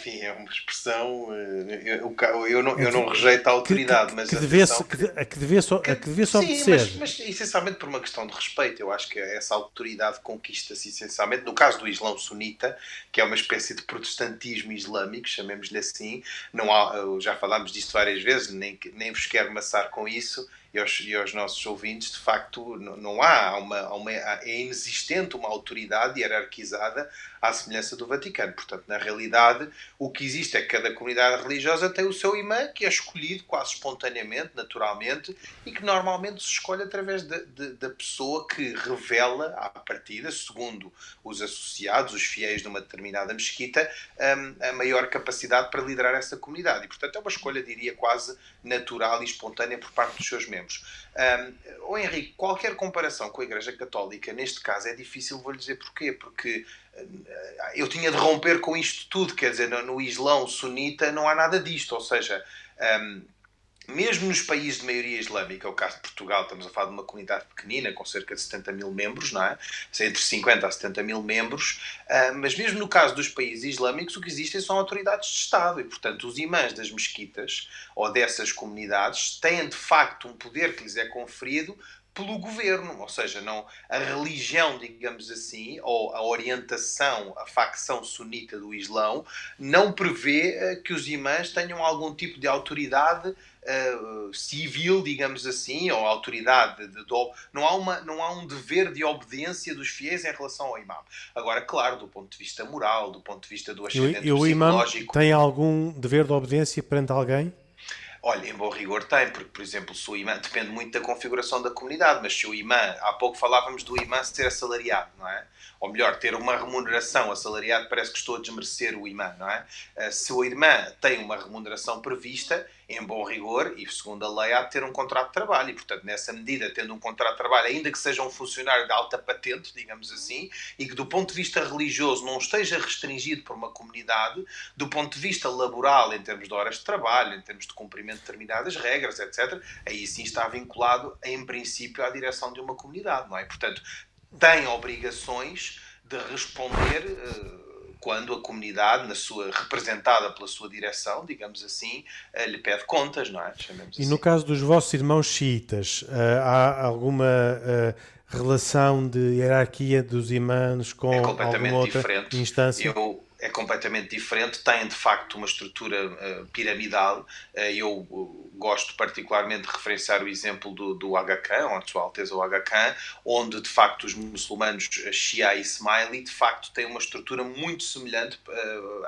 enfim, é uma expressão. Eh, eu, eu, não, eu não rejeito a autoridade, que, mas que devesse, que, que, que devesse, que, que devesse obedecer. Sim, mas, mas, essencialmente por uma questão de respeito. Eu acho que essa autoridade conquista-se essencialmente, no caso do Islão sunita, que é uma espécie de protestantismo islâmico, chamemos-lhe assim. Não há, já falámos disto várias vezes, nem, nem vos quero maçar com isso e aos, e aos nossos ouvintes, de facto, não, há uma, uma, é inexistente uma autoridade hierarquizada à semelhança do Vaticano. Portanto, na realidade, o que existe é que cada comunidade religiosa tem o seu imã, que é escolhido quase espontaneamente, naturalmente, e que normalmente se escolhe através de, de, da pessoa que revela, à partida, segundo os associados, os fiéis de uma determinada mesquita, um, a maior capacidade para liderar essa comunidade. E, portanto, é uma escolha, diria, quase natural e espontânea por parte dos seus membros Um, oh Henrique, qualquer comparação com a Igreja Católica, neste caso, é difícil, vou-lhe dizer porquê. Porque uh, eu tinha de romper com isto tudo, quer dizer, no, no Islão sunita não há nada disto, ou seja, um, mesmo nos países de maioria islâmica, é o caso de Portugal, estamos a falar de uma comunidade pequenina, com cerca de 70 mil membros, não é? Entre 50 a 70 mil membros, uh, mas mesmo no caso dos países islâmicos, o que existem são autoridades de Estado e, portanto, os imãs das mesquitas ou dessas comunidades têm de facto um poder que lhes é conferido pelo governo, ou seja, não a religião, digamos assim, ou a orientação, a facção sunita do Islão, não prevê uh, que os imãs tenham algum tipo de autoridade uh, civil, digamos assim, ou autoridade, de, de, não, há uma, não há um dever de obediência dos fiéis em relação ao imã. Agora, claro, do ponto de vista moral, do ponto de vista do ascendente e, o imã tem algum dever de obediência perante alguém? Olha, em bom rigor tem, porque, por exemplo, se o imã depende muito da configuração da comunidade, mas se o imã, há pouco falávamos do imã ser assalariado, não é? Ou melhor, ter uma remuneração assalariada, parece que estou a desmerecer o imã, não é? Eh, se o imã tem uma remuneração prevista, em bom rigor e segundo a lei há de ter um contrato de trabalho. E portanto nessa medida tendo um contrato de trabalho ainda que seja um funcionário de alta patente digamos assim e que do ponto de vista religioso não esteja restringido por uma comunidade do ponto de vista laboral em termos de horas de trabalho em termos de cumprimento de determinadas regras etc aí sim está vinculado em princípio à direção de uma comunidade não é? Portanto tem obrigações de responder uh, quando a comunidade, na sua, representada pela sua direção, digamos assim, eh, lhe pede contas, não é? Chamemos e assim. no caso dos vossos irmãos xiitas, eh, há alguma eh, relação de hierarquia dos imãs com é alguma outra diferente. instância? Eu, é completamente diferente, têm de facto uma estrutura uh, piramidal. Uh, eu uh, gosto particularmente de referenciar o exemplo do, do Aga Khan, a Sua Alteza o onde de facto os muçulmanos Shia e Ismaili de facto têm uma estrutura muito semelhante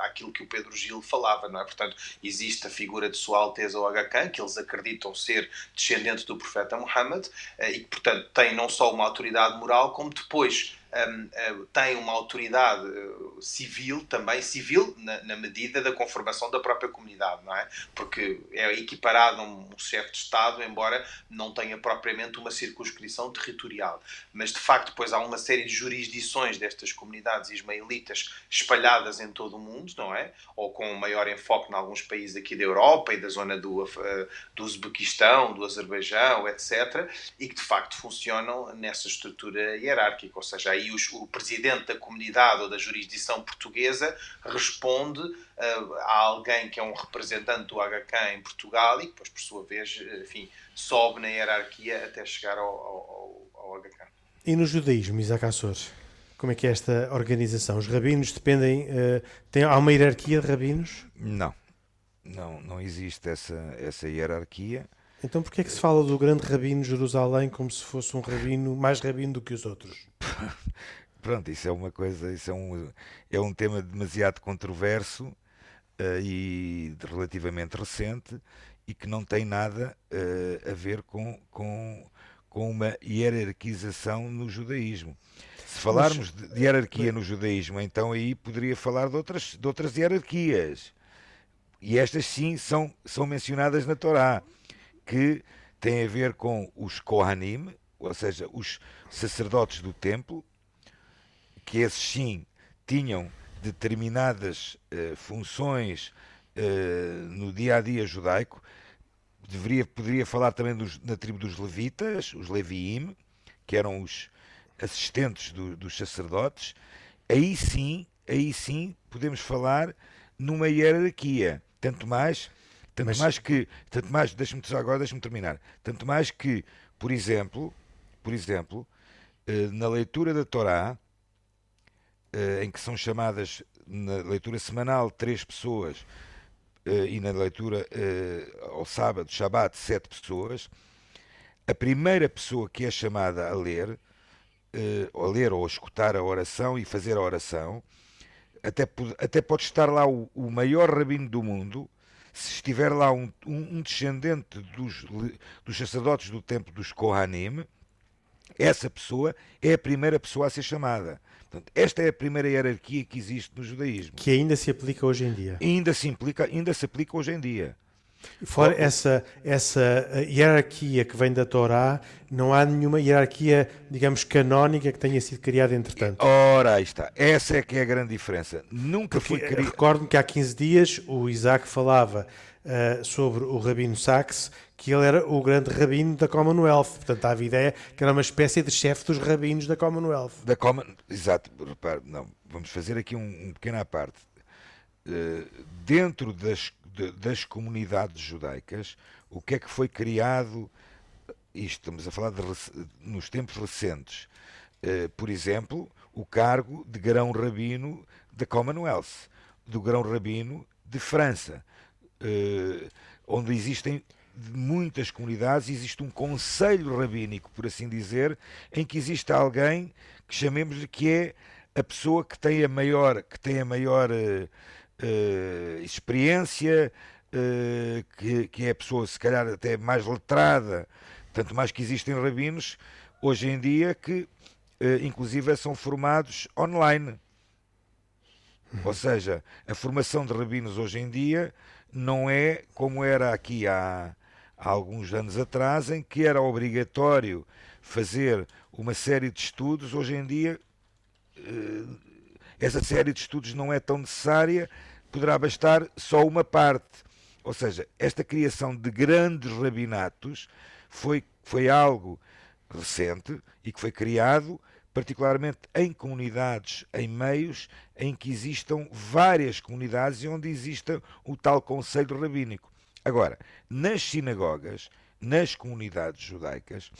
àquilo que o Pedro Gil falava, não é? Portanto, existe a figura de Sua Alteza o Aga que eles acreditam ser descendente do profeta Muhammad, e que portanto tem não só uma autoridade moral, como depois uh, tem uma autoridade uh, civil, também civil, na, na, medida da conformação da própria comunidade, não é? Porque é equiparado a um, um chefe de Estado, embora não tenha propriamente uma circunscrição territorial. Mas, de facto, depois há uma série de jurisdições destas comunidades ismaelitas espalhadas em todo o mundo, não é? Ou com maior enfoque em alguns países aqui da Europa e da zona do, uh, do Uzbequistão, do Azerbaijão, etc. E que, de facto, funcionam nessa estrutura hierárquica, ou seja, aí os, o presidente da comunidade ou da jurisdição portuguesa responde uh, a alguém que é um representante do HK em Portugal e que depois, por sua vez, enfim, sobe na hierarquia até chegar ao, ao, ao HK. E no judaísmo, Isaac Assor, como é que é esta organização? Os rabinos dependem. Uh, tem, há uma hierarquia de rabinos? Não. Não, não existe essa, essa hierarquia. Então porquê é que se fala do grande rabino de Jerusalém como se fosse um rabino mais rabino do que os outros? Pronto, isso é uma coisa, isso é um, é um tema demasiado controverso uh, e relativamente recente e que não tem nada uh, a ver com, com, com uma hierarquização no judaísmo. Se falarmos Mas, de hierarquia no judaísmo, então aí poderia falar de outras, de outras hierarquias. E estas sim são, são mencionadas na Torá que tem a ver com os Kohanim, ou seja, os sacerdotes do templo, que esses sim tinham determinadas uh, funções uh, no dia a dia judaico. Deveria, poderia falar também dos, na tribo dos levitas, os Leviim, que eram os assistentes do, dos sacerdotes. Aí sim, aí sim podemos falar numa hierarquia. Tanto mais tanto Mas... mais que, tanto mais, deixa-me agora, deixa-me terminar. Tanto mais que, por exemplo, por exemplo, eh, na leitura da Torá, eh, em que são chamadas na leitura semanal três pessoas eh, e na leitura ao sábado, Shabat, sete pessoas, a primeira pessoa que é chamada a ler, a ler ou a escutar a oração e fazer a oração, até, até pode estar lá o, o maior rabino do mundo, se estiver lá um, um, um descendente dos, dos sacerdotes do templo dos Kohanim, essa pessoa é a primeira pessoa a ser chamada. Portanto, esta é a primeira hierarquia que existe no judaísmo. Que ainda se aplica hoje em dia. Ainda se, implica, ainda se aplica hoje em dia. Fora essa, essa hierarquia que vem da Torá, não há nenhuma hierarquia, digamos, canónica que tenha sido criada entretanto. Ora, aí está. Essa é que é a grande diferença. Nunca Porque, foi criada. Recordo-me que há 15 dias o Isaac falava uh, sobre o Rabino Sachs, que ele era o grande rabino da Commonwealth. Portanto, há a ideia que era uma espécie de chefe dos rabinos da Commonwealth. Da Common... Exato. Repare, não, vamos fazer aqui um, um pequeno à parte. Uh, dentro das de, das comunidades judaicas, o que é que foi criado, isto estamos a falar de, nos tempos recentes, uh, por exemplo, o cargo de grão-rabino da Commonwealth, do grão-rabino de França, uh, onde existem muitas comunidades, existe um conselho rabínico, por assim dizer, em que existe alguém que chamemos de que é a pessoa que tem a maior, que tem a maior uh, uh, experiência, uh, que, que é a pessoa se calhar até mais letrada, tanto mais que existem rabinos hoje em dia que uh, inclusive são formados online. Ou seja, a formação de rabinos hoje em dia não é como era aqui há, há alguns anos atrás, em que era obrigatório fazer uma série de estudos. Hoje em dia essa série de estudos não é tão necessária, poderá bastar só uma parte. Ou seja, esta criação de grandes rabinatos foi, foi algo recente e que foi criado particularmente em comunidades, em meios em que existam várias comunidades e onde exista o tal conselho rabínico. Agora, nas sinagogas, nas comunidades judaicas,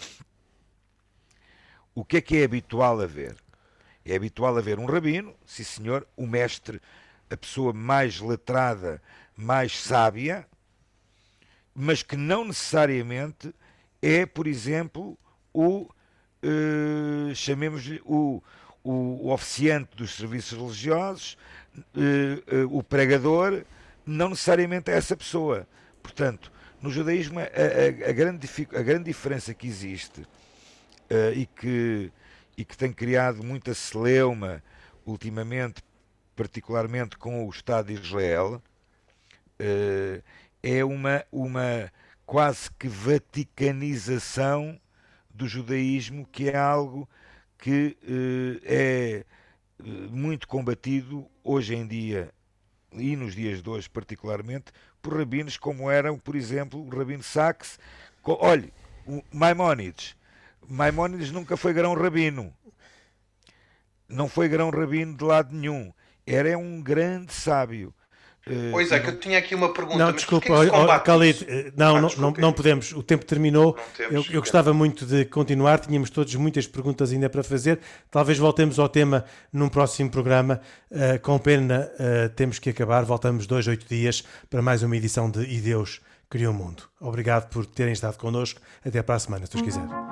o que é que é habitual haver? É habitual haver um rabino, sim senhor, o mestre, a pessoa mais letrada, mais sábia, mas que não necessariamente é, por exemplo, o uh, chamemos-lhe o, o, o, oficiante dos serviços religiosos, uh, uh, o pregador, não necessariamente é essa pessoa. Portanto, no judaísmo, a, a, a, grande, a grande diferença que existe e que e que tem criado muita celeuma ultimamente, particularmente com o Estado de Israel, eh, é uma, uma quase que vaticanização do judaísmo, que é algo que eh, é eh, muito combatido hoje em dia e nos dias de hoje particularmente por rabinos como eram, por exemplo, o rabino Sachs. Olhe, Maimónides Maimónides nunca foi grão-rabino. Não foi grão-rabino de lado nenhum. Era um grande sábio. Eh, pois é, que eu tinha aqui uma pergunta. Não, desculpa, oh, Khalid, eh, não, ah, não, não, não, podemos, o tempo terminou. eu, eu gostava muito de continuar, tínhamos todos muitas perguntas ainda para fazer. Talvez voltemos ao tema num próximo programa. Uh, com pena, uh, temos que acabar. Voltamos dois, oito dias para mais uma edição de E Deus Criou o Mundo. Obrigado por terem estado connosco. Até para a semana, se Deus quiser.